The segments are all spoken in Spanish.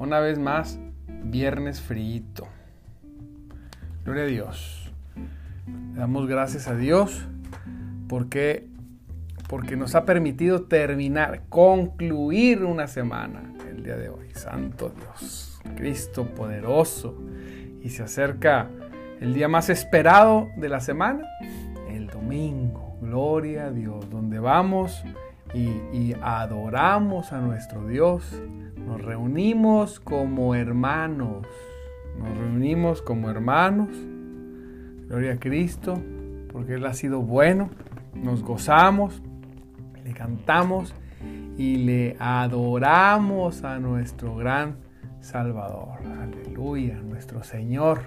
Una vez más, viernes frito. Gloria a Dios. Damos gracias a Dios porque, porque nos ha permitido terminar, concluir una semana el día de hoy. Santo Dios, Cristo poderoso. Y se acerca el día más esperado de la semana, el domingo. Gloria a Dios, donde vamos y, adoramos a nuestro Dios. Nos reunimos como hermanos. Nos reunimos como hermanos. Gloria a Cristo, porque Él ha sido bueno. Nos gozamos, le cantamos y le adoramos a nuestro gran Salvador. Aleluya, nuestro Señor.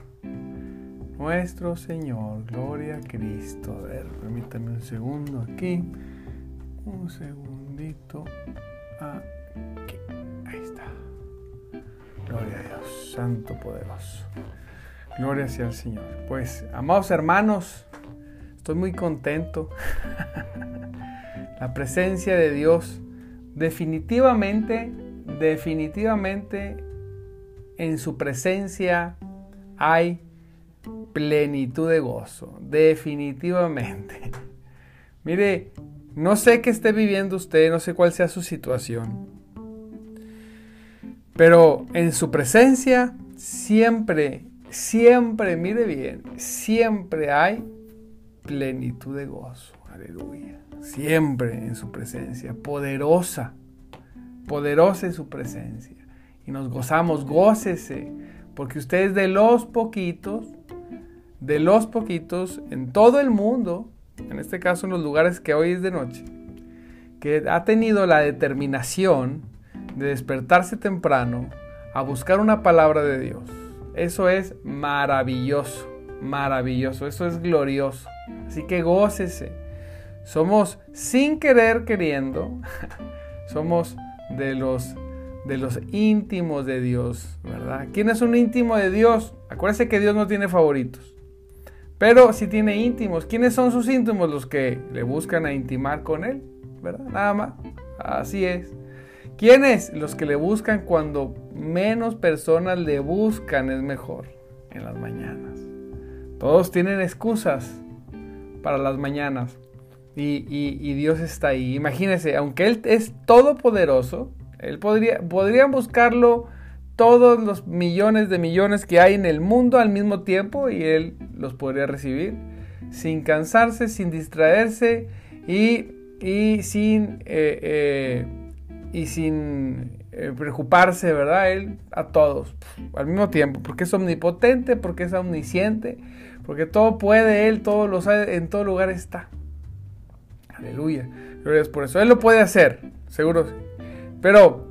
Nuestro Señor, gloria a Cristo. A ver, permítame un segundo aquí. Un segundito. Aquí. Gloria a Dios, Santo Poderoso. Gloria sea al Señor. Pues, amados hermanos, estoy muy contento. La presencia de Dios definitivamente, definitivamente en su presencia hay plenitud de gozo. Definitivamente. Mire, no sé qué esté viviendo usted, no sé cuál sea su situación. Pero en su presencia siempre, siempre, mire bien, siempre hay plenitud de gozo. Aleluya. Siempre en su presencia, poderosa, poderosa en su presencia. Y nos gozamos, gócese, porque usted es de los poquitos, de los poquitos en todo el mundo en este caso en los lugares que hoy es de noche, que ha tenido la determinación de despertarse temprano a buscar una palabra de Dios. Eso es maravilloso, maravilloso, eso es glorioso. Así que gócese. Somos sin querer queriendo, somos de los de los íntimos de Dios, ¿verdad? ¿Quién es un íntimo de Dios? Acuérdese que Dios no tiene favoritos. Pero si tiene íntimos, ¿quiénes son sus íntimos? Los que le buscan a intimar con él, ¿verdad? Nada más. Así es. ¿Quiénes? Los que le buscan cuando menos personas le buscan es mejor, en las mañanas. Todos tienen excusas para las mañanas y, y Dios está ahí. Imagínense, aunque Él es todopoderoso, Él podría, podrían buscarlo todos los millones de millones que hay en el mundo al mismo tiempo y él los podría recibir sin cansarse, sin distraerse y, sin, eh, eh, y sin eh, preocuparse, ¿verdad? Él a todos al mismo tiempo, porque es omnipotente, porque es omnisciente, porque todo puede, Él todo lo sabe, en todo lugar está. Aleluya. Gloria por eso. Él lo puede hacer, seguro. Pero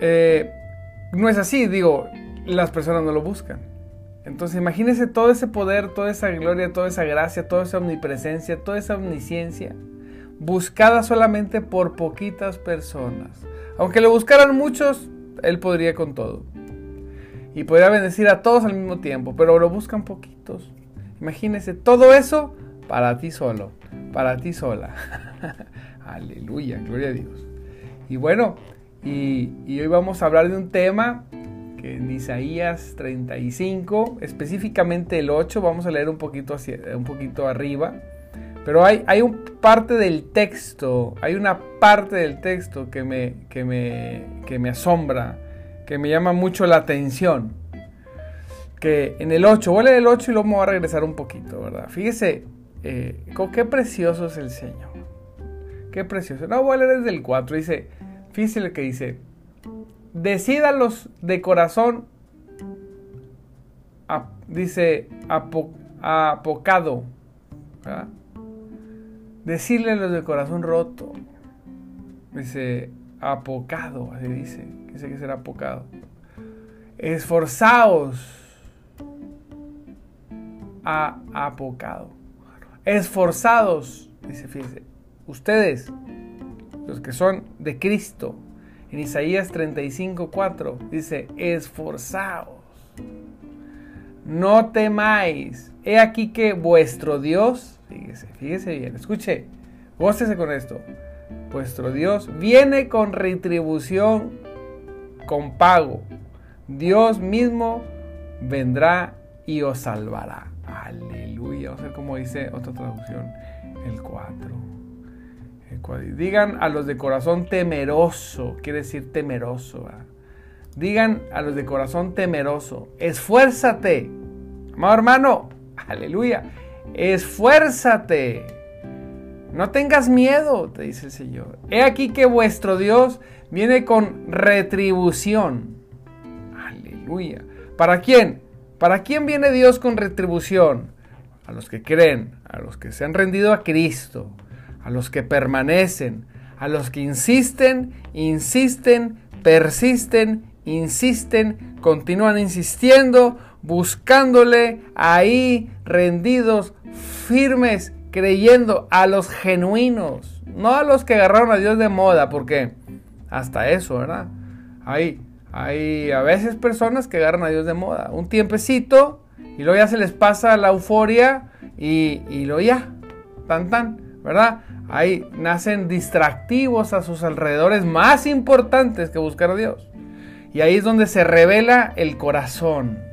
eh, no es así, digo, las personas no lo buscan. Entonces imagínense todo ese poder, toda esa gloria, toda esa gracia, toda esa omnipresencia, toda esa omnisciencia, buscada solamente por poquitas personas. Aunque lo buscaran muchos, Él podría con todo. Y podría bendecir a todos al mismo tiempo, pero lo buscan poquitos. Imagínense todo eso para ti solo, para ti sola. Aleluya, gloria a Dios. Y bueno, y, hoy vamos a hablar de un tema que en Isaías 35, específicamente el 8, vamos a leer un poquito, hacia, un poquito arriba. Pero hay, hay un parte del texto, hay una parte del texto que me, que me, que me asombra, que me llama mucho la atención. Que en el 8, voy a leer el 8 y luego me voy a regresar un poquito, ¿verdad? Fíjese, eh, qué precioso es el Señor. Qué precioso. No, voy desde el 4. Dice, Fíjese lo que dice. Decídalos de corazón, dice, apocado. Decirle los de corazón roto. Dice, apocado, así dice. Dice que será apocado. Esforzaos a apocado. Esforzados, dice, fíjense, ustedes, los que son de Cristo, en Isaías 35, 4, dice, esforzaos, no temáis, he aquí que vuestro Dios, fíjese, fíjese bien, escuche, gócese con esto, vuestro Dios viene con retribución, con pago, Dios mismo vendrá y os salvará. Aleluya. Vamos a ver cómo dice otra traducción, el 4. Digan a los de corazón temeroso, quiere decir temeroso. Digan a los de corazón temeroso, esfuérzate. Amado hermano, aleluya. Esfuérzate. No tengas miedo, te dice el Señor. He aquí que vuestro Dios viene con retribución. Aleluya. ¿Para quién? ¿Para quién viene Dios con retribución? A los que creen, a los que se han rendido a Cristo, a los que permanecen, a los que insisten, insisten, persisten, insisten, continúan insistiendo, buscándole ahí, rendidos, firmes, creyendo a los genuinos, no a los que agarraron a Dios de moda, porque hasta eso, ¿verdad? Ahí hay a veces personas que agarran a Dios de moda. Un tiempecito y luego ya se les pasa la euforia y, y luego ya, tan tan, ¿verdad? Ahí nacen distractivos a sus alrededores más importantes que buscar a Dios. Y ahí es donde se revela el corazón.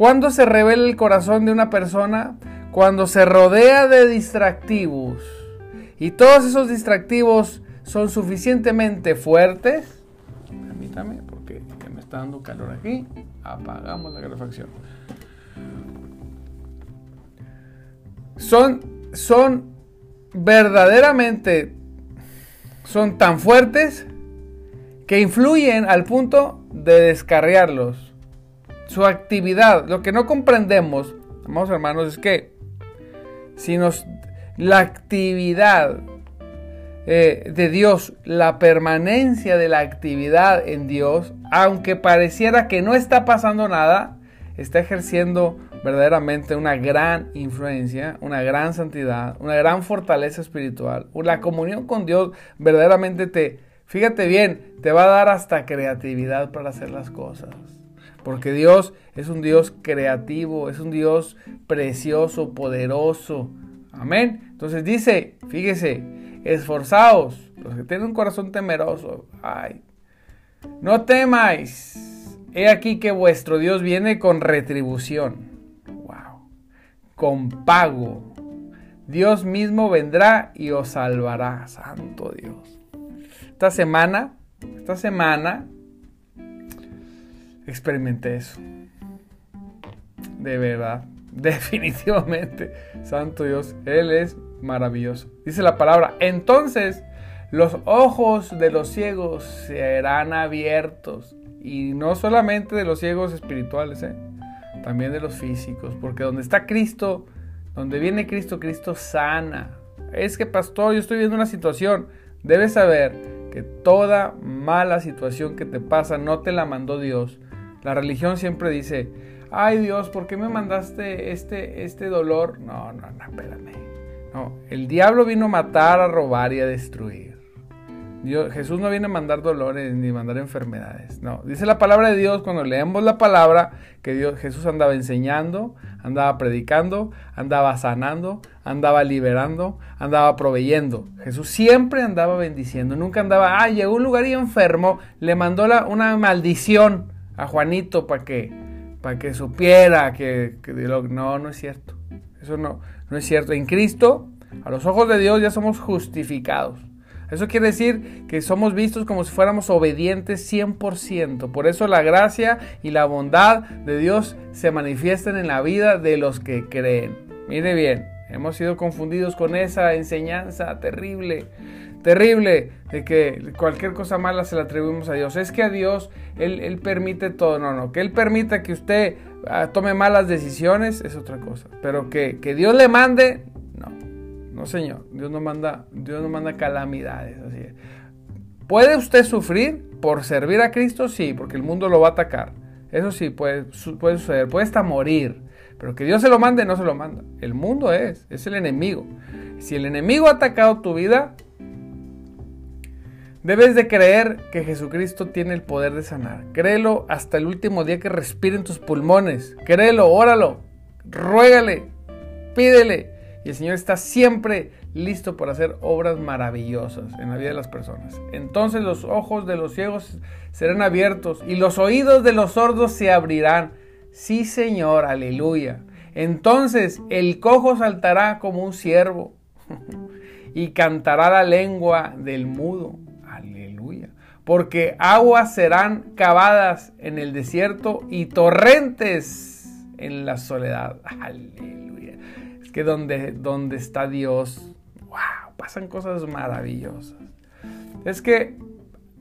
¿Cuándo se revela el corazón de una persona? Cuando se rodea de distractivos. Y todos esos distractivos son suficientemente fuertes. Permítame, está dando calor aquí, apagamos la calefacción. Son, son verdaderamente, son tan fuertes que influyen al punto de descarriarlos. Su actividad, lo que no comprendemos, amados hermanos, es que si nos la actividad eh, de Dios, la permanencia de la actividad en Dios, aunque pareciera que no está pasando nada, está ejerciendo verdaderamente una gran influencia, una gran santidad, una gran fortaleza espiritual. La comunión con Dios verdaderamente te, fíjate bien, te va a dar hasta creatividad para hacer las cosas. Porque Dios es un Dios creativo, es un Dios precioso, poderoso. Amén. Entonces dice, fíjese, esforzaos, los que tienen un corazón temeroso, ay, no temáis, he aquí que vuestro Dios viene con retribución, wow, con pago. Dios mismo vendrá y os salvará, santo Dios. Esta semana, esta semana, experimenté eso. De verdad, definitivamente, santo Dios, Él es maravilloso. Dice la palabra, entonces los ojos de los ciegos serán abiertos. Y no solamente de los ciegos espirituales, ¿eh? también de los físicos. Porque donde está Cristo, donde viene Cristo, Cristo sana. Es que, pastor, yo estoy viendo una situación. Debes saber que toda mala situación que te pasa no te la mandó Dios. La religión siempre dice, ay Dios, ¿por qué me mandaste este, este dolor? No, no, no, espérame. No, el diablo vino a matar, a robar y a destruir. Jesús no viene a mandar dolores ni mandar enfermedades. No, dice la palabra de Dios cuando leemos la palabra que Dios, Jesús andaba enseñando, andaba predicando, andaba sanando, andaba liberando, andaba proveyendo. Jesús siempre andaba bendiciendo, nunca andaba, ah, llegó un lugar y enfermo, le mandó la, una maldición a Juanito para que, para que supiera que, que no, no es cierto. Eso no, no es cierto. En Cristo, a los ojos de Dios ya somos justificados. Eso quiere decir que somos vistos como si fuéramos obedientes 100%. Por eso la gracia y la bondad de Dios se manifiestan en la vida de los que creen. Mire bien, hemos sido confundidos con esa enseñanza terrible, terrible, de que cualquier cosa mala se la atribuimos a Dios. Es que a Dios Él, Él permite todo. No, no, que Él permita que usted Ah, tome malas decisiones es otra cosa. Pero que, Dios le mande, no. No, Señor. Dios no manda, Dios no manda calamidades. Así ¿Puede usted sufrir por servir a Cristo? Sí, porque el mundo lo va a atacar. Eso sí, puede, puede suceder. Puede hasta morir. Pero que Dios se lo mande, no se lo manda. El mundo es, es el enemigo. Si el enemigo ha atacado tu vida, debes de creer que Jesucristo tiene el poder de sanar. Créelo hasta el último día que respire en tus pulmones. Créelo, óralo, ruégale, pídele. Y el Señor está siempre listo para hacer obras maravillosas en la vida de las personas. Entonces los ojos de los ciegos serán abiertos y los oídos de los sordos se abrirán. Sí, Señor, aleluya. Entonces el cojo saltará como un ciervo y cantará la lengua del mudo. Porque aguas serán cavadas en el desierto y torrentes en la soledad. Aleluya. Es que donde, donde está Dios, wow, pasan cosas maravillosas. Es que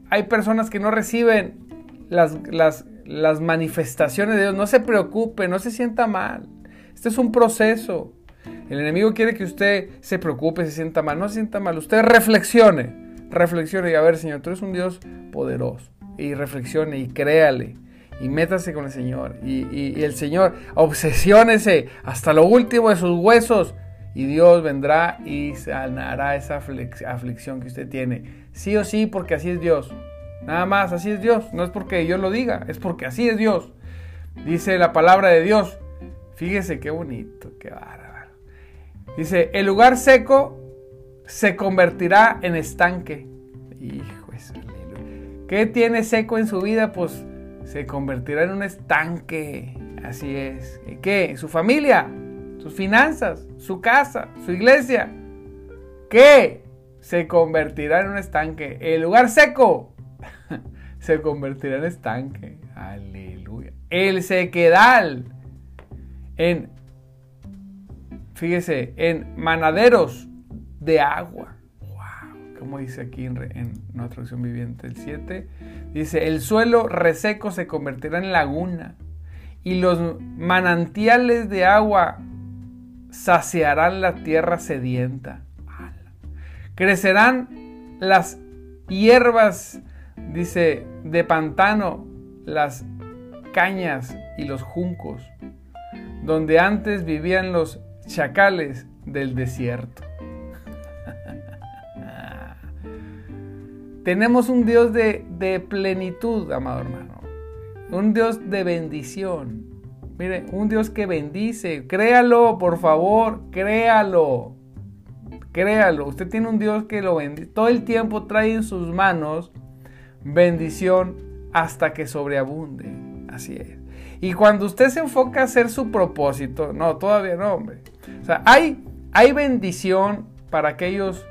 hay personas que no reciben las, las, las manifestaciones de Dios. No se preocupe, no se sienta mal. Este es un proceso. El enemigo quiere que usted se preocupe, se sienta mal. No se sienta mal. Usted reflexione. Reflexione y a ver, Señor, tú eres un Dios poderoso. Y reflexione y créale. Y métase con el Señor. Y, el Señor, obsesiónese hasta lo último de sus huesos. Y Dios vendrá y sanará esa aflicción que usted tiene. Sí o sí, porque así es Dios. Nada más, así es Dios. No es porque yo lo diga, es porque así es Dios. Dice la palabra de Dios. Fíjese qué bonito, qué bárbaro. Dice, el lugar seco se convertirá en estanque. Hijo, eso, ¿Qué tiene seco en su vida? Pues se convertirá en un estanque. Así es. ¿Qué? Su familia, sus finanzas, su casa, su iglesia. ¿Qué? Se convertirá en un estanque. El lugar seco se convertirá en estanque. Aleluya. El sequedal en Fíjese, en manaderos de agua. Wow, como dice aquí en, en una traducción viviente el 7, dice, el suelo reseco se convertirá en laguna y los manantiales de agua saciarán la tierra sedienta. Crecerán las hierbas, dice, de pantano, las cañas y los juncos, donde antes vivían los chacales del desierto. Tenemos un Dios de, plenitud, amado hermano. Un Dios de bendición. Mire, un Dios que bendice. Créalo, por favor, créalo. Créalo. Usted tiene un Dios que lo bendice. Todo el tiempo trae en sus manos bendición hasta que sobreabunde. Así es. Y cuando usted se enfoca a hacer su propósito, no, todavía no, hombre. O sea, hay, hay bendición para aquellos,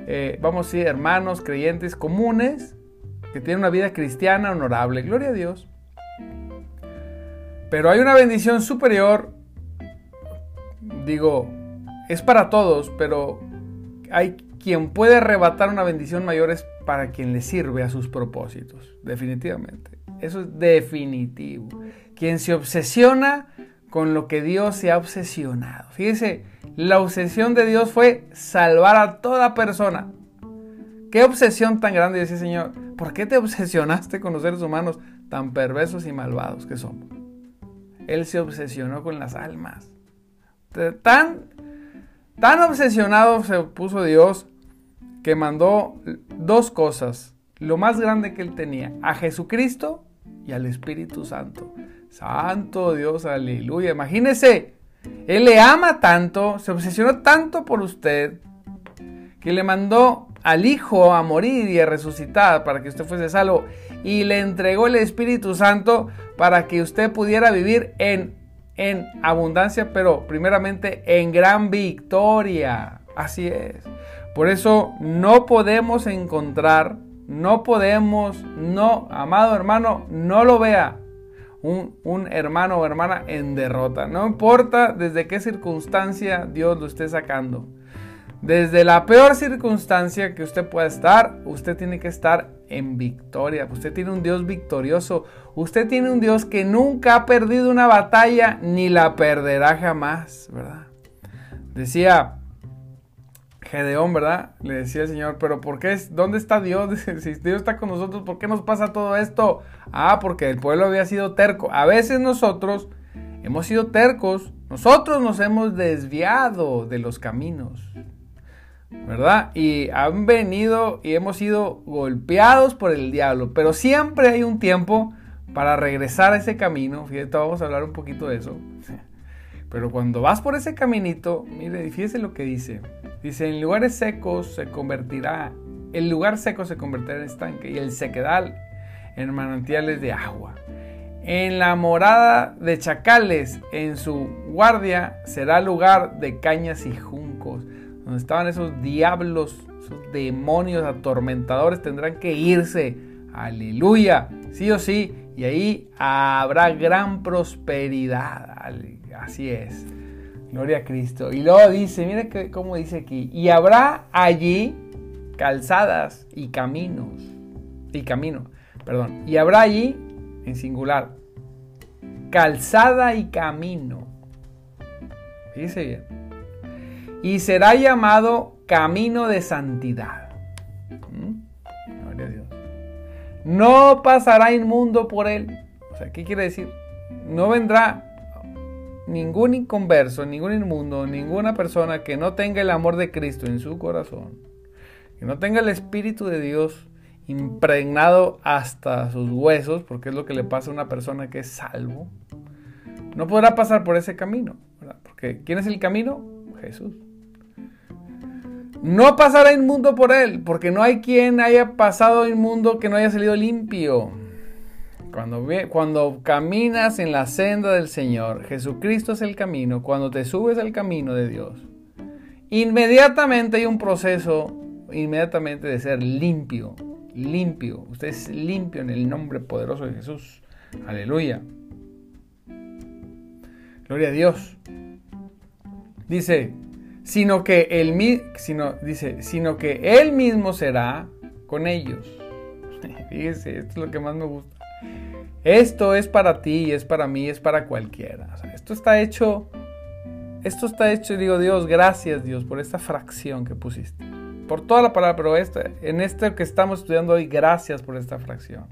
eh, vamos a decir, hermanos, creyentes comunes, que tienen una vida cristiana honorable. Gloria a Dios. Pero hay una bendición superior, digo, es para todos, pero hay quien puede arrebatar una bendición mayor es para quien le sirve a sus propósitos, definitivamente. Eso es definitivo. Quien se obsesiona con lo que Dios se ha obsesionado. Fíjese, la obsesión de Dios fue salvar a toda persona. Qué obsesión tan grande, dice Señor. ¿Por qué te obsesionaste con los seres humanos tan perversos y malvados que somos? Él se obsesionó con las almas. Tan, tan obsesionado se puso Dios que mandó dos cosas. Lo más grande que él tenía, a Jesucristo y al Espíritu Santo. Santo Dios, aleluya. Imagínese, Él le ama tanto, se obsesionó tanto por usted, que le mandó al Hijo a morir y a resucitar para que usted fuese salvo. Y le entregó el Espíritu Santo para que usted pudiera vivir en, en abundancia, pero primeramente en gran victoria. Así es. Por eso no podemos encontrar no podemos, no, amado hermano, no lo vea. Un, hermano o hermana en derrota. No importa desde qué circunstancia Dios lo esté sacando. Desde la peor circunstancia que usted pueda estar, usted tiene que estar en victoria. Usted tiene un Dios victorioso. Usted tiene un Dios que nunca ha perdido una batalla ni la perderá jamás, ¿verdad? Decía Gedeón, ¿verdad? Le decía el Señor, pero ¿por qué? ¿Dónde está Dios? Si Dios está con nosotros, ¿por qué nos pasa todo esto? Ah, porque el pueblo había sido terco. A veces nosotros hemos sido tercos, nosotros nos hemos desviado de los caminos, ¿verdad? Y han venido y hemos sido golpeados por el diablo, pero siempre hay un tiempo para regresar a ese camino. Fíjate, vamos a hablar un poquito de eso. Pero cuando vas por ese caminito, mire, fíjese lo que dice. Dice, en lugares secos se convertirá, el lugar seco se convertirá en estanque y el sequedal en manantiales de agua. En la morada de chacales, en su guardia, será lugar de cañas y juncos. Donde estaban esos diablos, esos demonios atormentadores, tendrán que irse. Aleluya. Sí o sí. Y ahí habrá gran prosperidad. Así es. Gloria a Cristo. Y luego dice, mira que, cómo dice aquí. Y habrá allí calzadas y caminos. Y camino, perdón. Y habrá allí en singular. Calzada y camino. Fíjese bien. Y será llamado camino de santidad. ¿Mm? Gloria a Dios. No pasará inmundo por él. O sea, ¿qué quiere decir? No vendrá ningún inconverso, ningún inmundo, ninguna persona que no tenga el amor de Cristo en su corazón, que no tenga el Espíritu de Dios impregnado hasta sus huesos, porque es lo que le pasa a una persona que es salvo, no podrá pasar por ese camino. Porque ¿quién es el camino? Jesús. No pasará inmundo por él, porque no hay quien haya pasado inmundo que no haya salido limpio. Cuando, caminas en la senda del Señor, Jesucristo es el camino, cuando te subes al camino de Dios, inmediatamente hay un proceso, inmediatamente de ser limpio, limpio. Usted es limpio en el nombre poderoso de Jesús. Aleluya. Gloria a Dios. Dice, sino que él mismo será con ellos. Fíjese, esto es lo que más me gusta. Esto es para ti, es para mí, es para cualquiera. esto está hecho, esto está hecho, digo Dios, gracias Dios por esta fracción que pusiste. Por toda la palabra, pero esta, en esto que estamos estudiando hoy, gracias por esta fracción.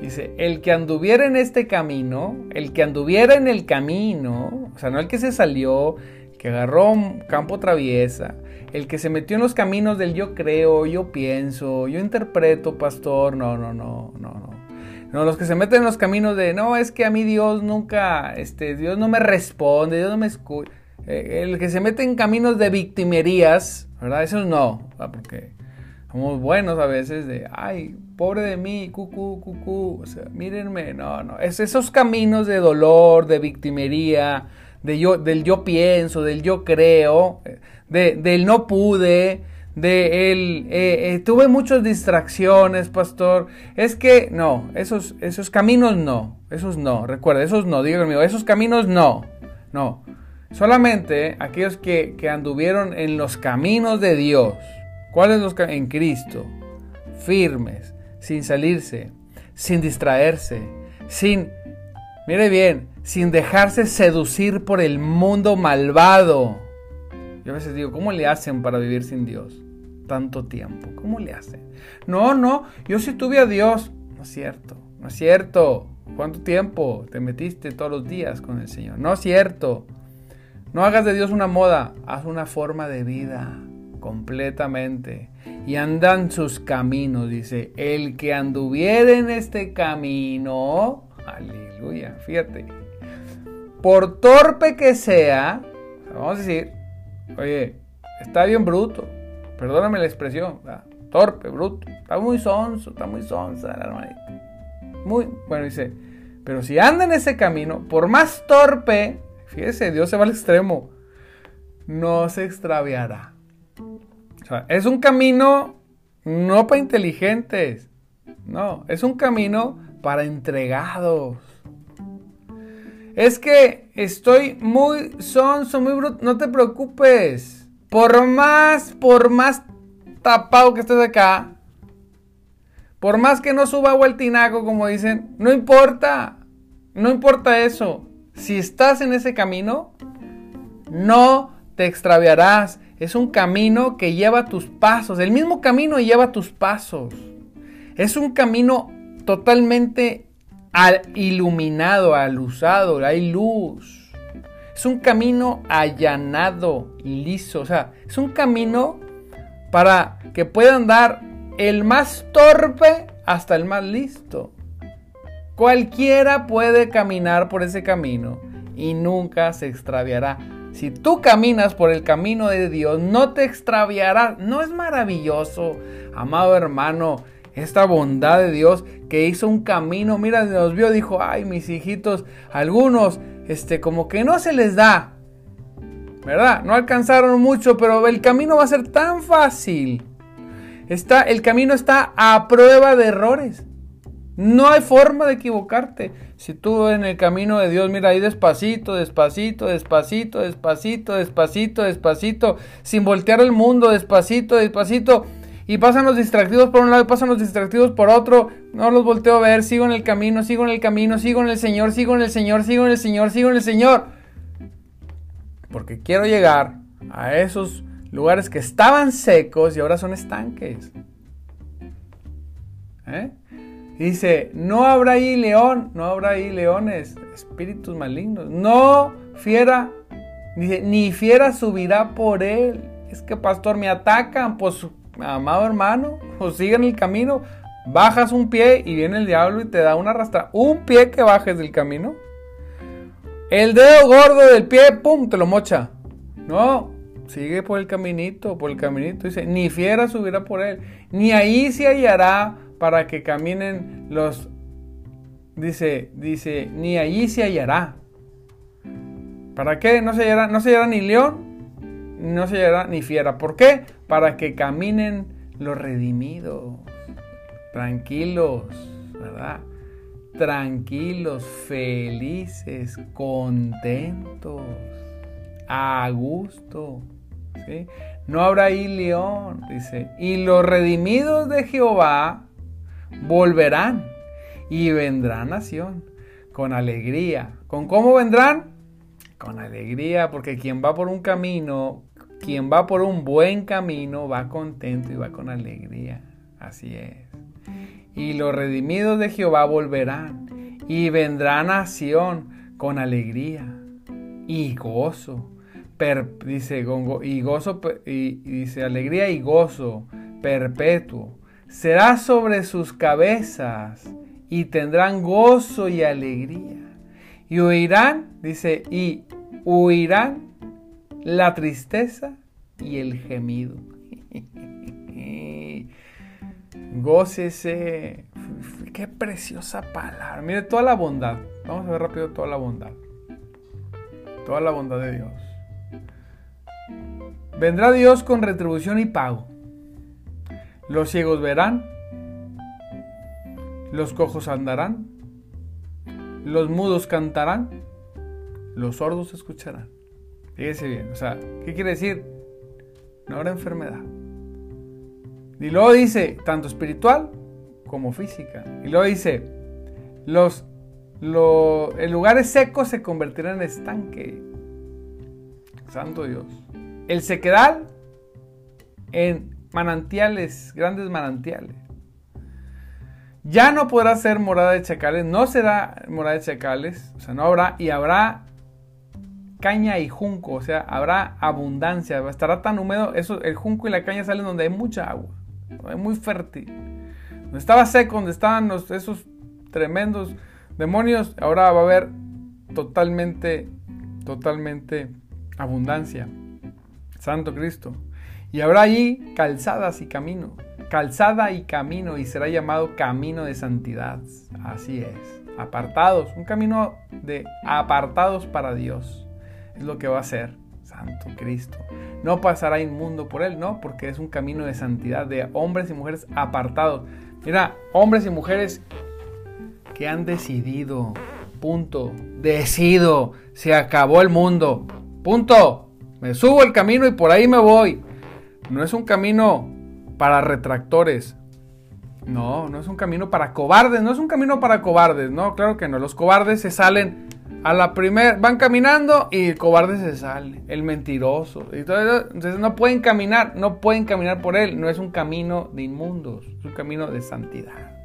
Dice, el que anduviera en este camino, el que anduviera en el camino, o sea, no el que se salió, que agarró un campo traviesa, el que se metió en los caminos del yo creo, yo pienso, yo interpreto, pastor, no, no, no, no, no. No, los que se meten en los caminos de, no, es que a mí Dios nunca, este, Dios no me responde, Dios no me escucha. Eh, el que se mete en caminos de victimerías, ¿verdad? Eso no, porque somos buenos a veces de, ay, pobre de mí, cucú, cucú, o sea, mírenme, no, no. Es esos caminos de dolor, de victimería, de yo, del yo pienso, del yo creo, de, del no pude, de él, eh, eh, tuve muchas distracciones, pastor. Es que no, esos, esos caminos no, esos no, recuerda, esos no, diga conmigo, esos caminos no, no. Solamente aquellos que, que anduvieron en los caminos de Dios. ¿Cuáles los En Cristo, firmes, sin salirse, sin distraerse, sin, mire bien, sin dejarse seducir por el mundo malvado. Yo a veces digo, ¿cómo le hacen para vivir sin Dios? Tanto tiempo? ¿Cómo le hace? No, no, yo sí tuve a Dios. No es cierto, no es cierto. ¿Cuánto tiempo te metiste todos los días con el Señor? No es cierto. No hagas de Dios una moda, haz una forma de vida completamente. Y andan sus caminos, dice, el que anduviera en este camino, aleluya, fíjate, por torpe que sea, vamos a decir, oye, está bien bruto, perdóname la expresión, torpe, bruto, está muy sonso, está muy sonsa la hermanita. Muy, bueno, dice, pero si anda en ese camino, por más torpe, fíjese, Dios se va al extremo, no se extraviará. O sea, es un camino no para inteligentes, no, es un camino para entregados. Es que estoy muy sonso, muy bruto, no te preocupes. Por más, por más tapado que estés acá, por más que no suba agua el tinaco, como dicen, no importa, no importa eso. Si estás en ese camino, no te extraviarás. Es un camino que lleva tus pasos. El mismo camino lleva tus pasos. Es un camino totalmente iluminado, alusado. Hay luz. Es un camino allanado, liso. O sea, es un camino para que pueda andar el más torpe hasta el más listo. Cualquiera puede caminar por ese camino y nunca se extraviará. Si tú caminas por el camino de Dios, no te extraviarás. ¿No es maravilloso, amado hermano, esta bondad de Dios que hizo un camino? Mira, nos vio, dijo, ay, mis hijitos, algunos, este, como que no se les da. ¿Verdad? No alcanzaron mucho, pero el camino va a ser tan fácil. Está, el camino está a prueba de errores. No hay forma de equivocarte. Si tú en el camino de Dios, mira ahí despacito, despacito, despacito, despacito, despacito, despacito, sin voltear el mundo, despacito, despacito. Y pasan los distractivos por un lado y pasan los distractivos por otro. No los volteo a ver, sigo en el camino, sigo en el camino, sigo en el Señor, sigo en el Señor, sigo en el Señor, sigo en el Señor. Porque quiero llegar a esos lugares que estaban secos y ahora son estanques. ¿Eh? Dice, no habrá ahí león, no habrá ahí leones, espíritus malignos. No fiera, dice, ni fiera subirá por él. Es que pastor, me atacan, pues amado hermano, o siguen el camino, bajas un pie y viene el diablo y te da una arrastra. Un pie que bajes del camino. El dedo gordo del pie, pum, te lo mocha. No, sigue por el caminito, por el caminito. Dice, ni fiera subirá por él, ni ahí se hallará para que caminen los, dice, dice, ni allí se hallará. ¿Para qué? No se hallará, no se ni león, no se hallará ni fiera. ¿Por qué? Para que caminen los redimidos, tranquilos, ¿verdad? Tranquilos, felices, contentos, a gusto. ¿sí? No habrá ahí león, dice. Y los redimidos de Jehová volverán y vendrá nación con alegría. ¿Con cómo vendrán? Con alegría, porque quien va por un camino, quien va por un buen camino, va contento y va con alegría. Así es. Y los redimidos de Jehová volverán y vendrá nación con alegría y gozo. dice y gozo y dice alegría y gozo perpetuo será sobre sus cabezas y tendrán gozo y alegría. Y huirán, dice, y huirán la tristeza y el gemido. Gócese. Qué preciosa palabra. Mire toda la bondad. Vamos a ver rápido toda la bondad. Toda la bondad de Dios. Vendrá Dios con retribución y pago. Los ciegos verán, los cojos andarán, los mudos cantarán, los sordos escucharán. Fíjese bien, o sea, ¿qué quiere decir? No habrá enfermedad. Y luego dice, tanto espiritual como física. Y luego dice, los, los lugares secos se convertirán en estanque. Santo Dios. El sequedal en manantiales, grandes manantiales. Ya no podrá ser morada de chacales, no será morada de chacales, o sea, no habrá, y habrá caña y junco, o sea, habrá abundancia, estará tan húmedo, eso, el junco y la caña salen donde hay mucha agua, es muy fértil. Donde estaba seco, donde estaban esos tremendos demonios, ahora va a haber totalmente, totalmente abundancia. Santo Cristo. Y habrá allí calzadas y camino, calzada y camino, y será llamado camino de santidad. Así es, apartados, un camino de apartados para Dios. Es lo que va a ser Santo Cristo. No pasará inmundo por él, no, porque es un camino de santidad, de hombres y mujeres apartados. Mira, hombres y mujeres que han decidido, punto, decido, se acabó el mundo, punto. Me subo el camino y por ahí me voy. No es un camino para retractores. No, no es un camino para cobardes. No es un camino para cobardes. No, claro que no. Los cobardes se salen A la primera, van caminando y el cobarde se sale, el mentiroso. Y eso. Entonces no pueden caminar, no pueden caminar por él. No es un camino de inmundos, es un camino de santidad.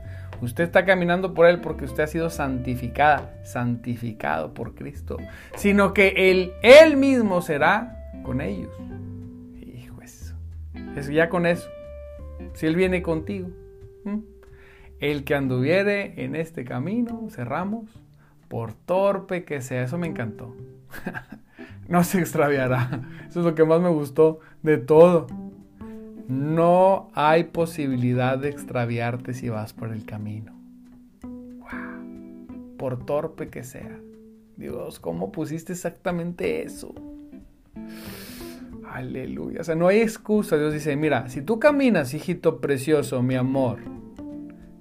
Usted está caminando por Él porque usted ha sido santificada, santificado por Cristo. Sino que Él, Él mismo será con ellos. Hijo, eso. Es ya con eso. Si Él viene contigo. El que anduviere en este camino, cerramos, por torpe que sea. Eso me encantó. no se extraviará. Eso es lo que más me gustó de todo. No hay posibilidad de extraviarte si vas por el camino. Por torpe que sea. Dios, ¿cómo pusiste exactamente eso? Aleluya. O sea, no hay excusa. Dios dice, mira, si tú caminas, hijito precioso, mi amor,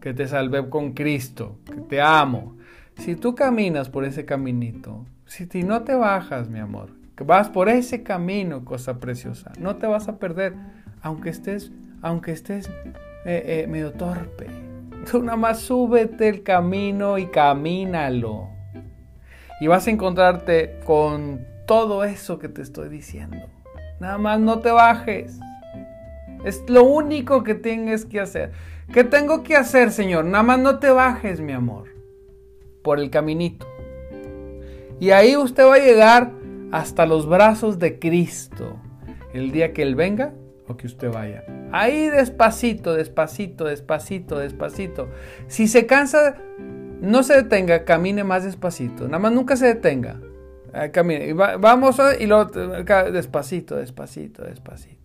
que te salvé con Cristo, que te amo. Si tú caminas por ese caminito, si no te bajas, mi amor, vas por ese camino, cosa preciosa, no te vas a perder aunque estés, aunque estés eh, eh, medio torpe. Tú nada más súbete el camino y camínalo. Y vas a encontrarte con todo eso que te estoy diciendo. Nada más no te bajes. Es lo único que tienes que hacer. ¿Qué tengo que hacer, Señor? Nada más no te bajes, mi amor. Por el caminito. Y ahí usted va a llegar hasta los brazos de Cristo. El día que Él venga, que usted vaya. Ahí despacito, despacito, despacito, despacito. Si se cansa, no se detenga, camine más despacito. Nada más nunca se detenga. camine. vamos y lo despacito, despacito, despacito, despacito.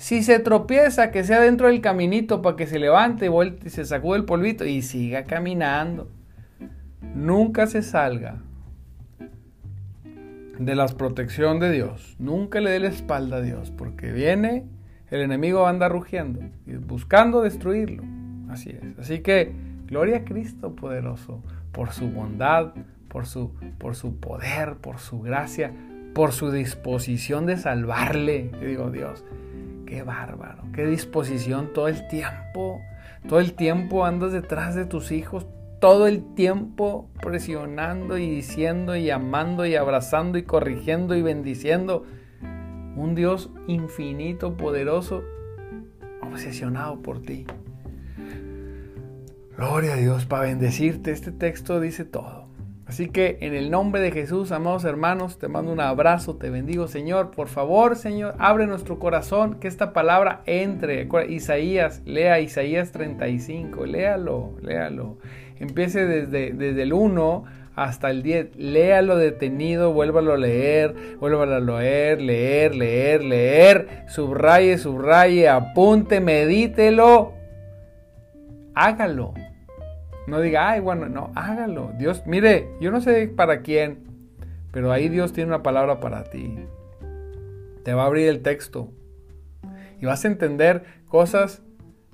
Si se tropieza, que sea dentro del caminito para que se levante y, se sacude el polvito y siga caminando. Nunca se salga de la protección de Dios. Nunca le dé la espalda a Dios, porque viene, el enemigo anda rugiendo y buscando destruirlo. Así es. Así que, gloria a Cristo poderoso, por su bondad, por su, por su poder, por su gracia, por su disposición de salvarle. Digo, Dios, qué bárbaro, qué disposición todo el tiempo. Todo el tiempo andas detrás de tus hijos, todo el tiempo presionando y diciendo y amando y abrazando y corrigiendo y bendiciendo. Un Dios infinito, poderoso, obsesionado por ti. Gloria a Dios para bendecirte. Este texto dice todo. Así que en el nombre de Jesús, amados hermanos, te mando un abrazo, te bendigo, Señor. Por favor, Señor, abre nuestro corazón, que esta palabra entre. Isaías, lea Isaías 35, léalo, léalo. Empiece desde, desde el 1 hasta el 10. Léalo detenido, vuélvalo a leer, vuélvalo a leer, leer, leer, leer. Subraye, subraye, apunte, medítelo. Hágalo. No diga, ay, bueno, no, hágalo. Dios, mire, yo no sé para quién, pero ahí Dios tiene una palabra para ti. Te va a abrir el texto y vas a entender cosas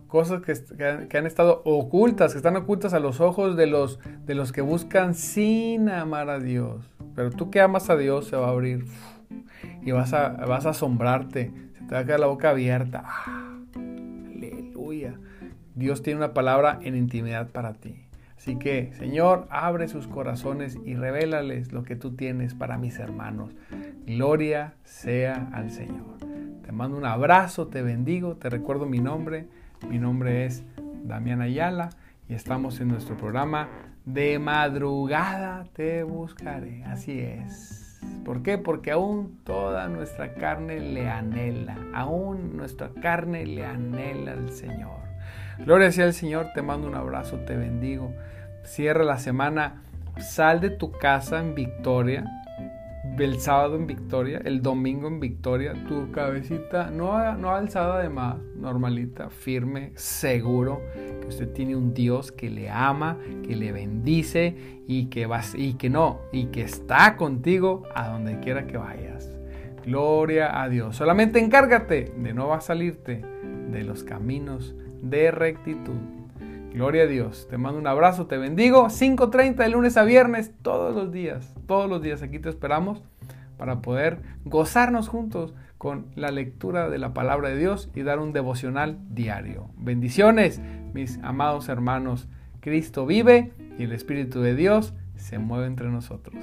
cosas que, han estado ocultas, que están ocultas a los ojos de los, de los que buscan sin amar a Dios. Pero tú que amas a Dios se va a abrir y vas a, vas a asombrarte, se te va a quedar la boca abierta. Ah, aleluya. Dios tiene una palabra en intimidad para ti. Así que, Señor, abre sus corazones y revélales lo que tú tienes para mis hermanos. Gloria sea al Señor. Te mando un abrazo, te bendigo, te recuerdo mi nombre. Mi nombre es Damián Ayala y estamos en nuestro programa De madrugada te buscaré. Así es. ¿Por qué? Porque aún toda nuestra carne le anhela. Aún nuestra carne le anhela al Señor. Gloria sea al Señor. Te mando un abrazo, te bendigo. Cierra la semana. Sal de tu casa en victoria el sábado en Victoria, el domingo en Victoria, tu cabecita no, no alzada de más, normalita, firme, seguro que usted tiene un Dios que le ama, que le bendice y que vas y que no, y que está contigo a donde quiera que vayas. Gloria a Dios. Solamente encárgate de no va a salirte de los caminos de rectitud. Gloria a Dios. Te mando un abrazo, te bendigo. 5.30 de lunes a viernes, todos los días. Todos los días aquí te esperamos para poder gozarnos juntos con la lectura de la palabra de Dios y dar un devocional diario. Bendiciones, mis amados hermanos. Cristo vive y el Espíritu de Dios se mueve entre nosotros.